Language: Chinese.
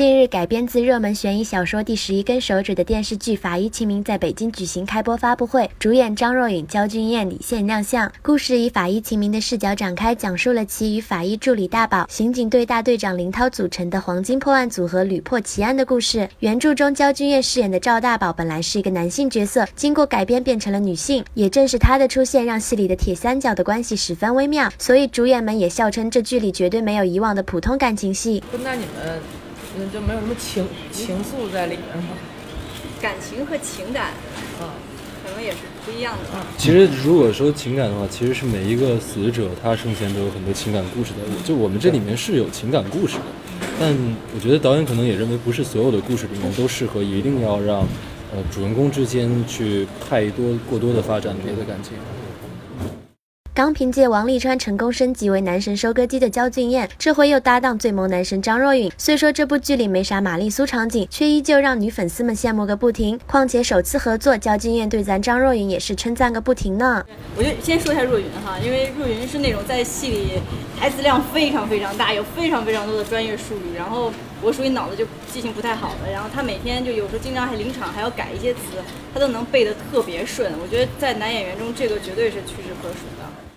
近日，改编自热门悬疑小说《第十一根手指》的电视剧《法医秦明》在北京举行开播发布会，主演张若昀、焦俊艳、李现亮相。故事以法医秦明的视角展开，讲述了其与法医助理大宝、刑警队大队长林涛组成的黄金破案组合屡破奇案的故事。原著中，焦俊艳饰演的赵大宝本来是一个男性角色，经过改编变成了女性。也正是他的出现，让戏里的铁三角的关系十分微妙，所以主演们也笑称这剧里绝对没有以往的普通感情戏。那你们？嗯，就没有什么情情愫在里面吗？感情和情感，嗯，可能也是不一样的。其实如果说情感的话，其实是每一个死者他生前都有很多情感故事的。就我们这里面是有情感故事的，但我觉得导演可能也认为不是所有的故事里面都适合一定要让呃主人公之间去太多过多的发展别的感情。刚凭借王沥川成功升级为男神收割机的焦俊艳，这回又搭档最萌男神张若昀。虽说这部剧里没啥玛丽苏场景，却依旧让女粉丝们羡慕个不停。况且首次合作，焦俊艳对咱张若昀也是称赞个不停呢。我就先说一下若昀哈，因为若昀是那种在戏里台词量非常非常大，有非常非常多的专业术语，然后我属于脑子就记性不太好的，然后他每天就有时候经常还临场还要改一些词，他都能背得特别顺。我觉得在男演员中，这个绝对是屈指可数的。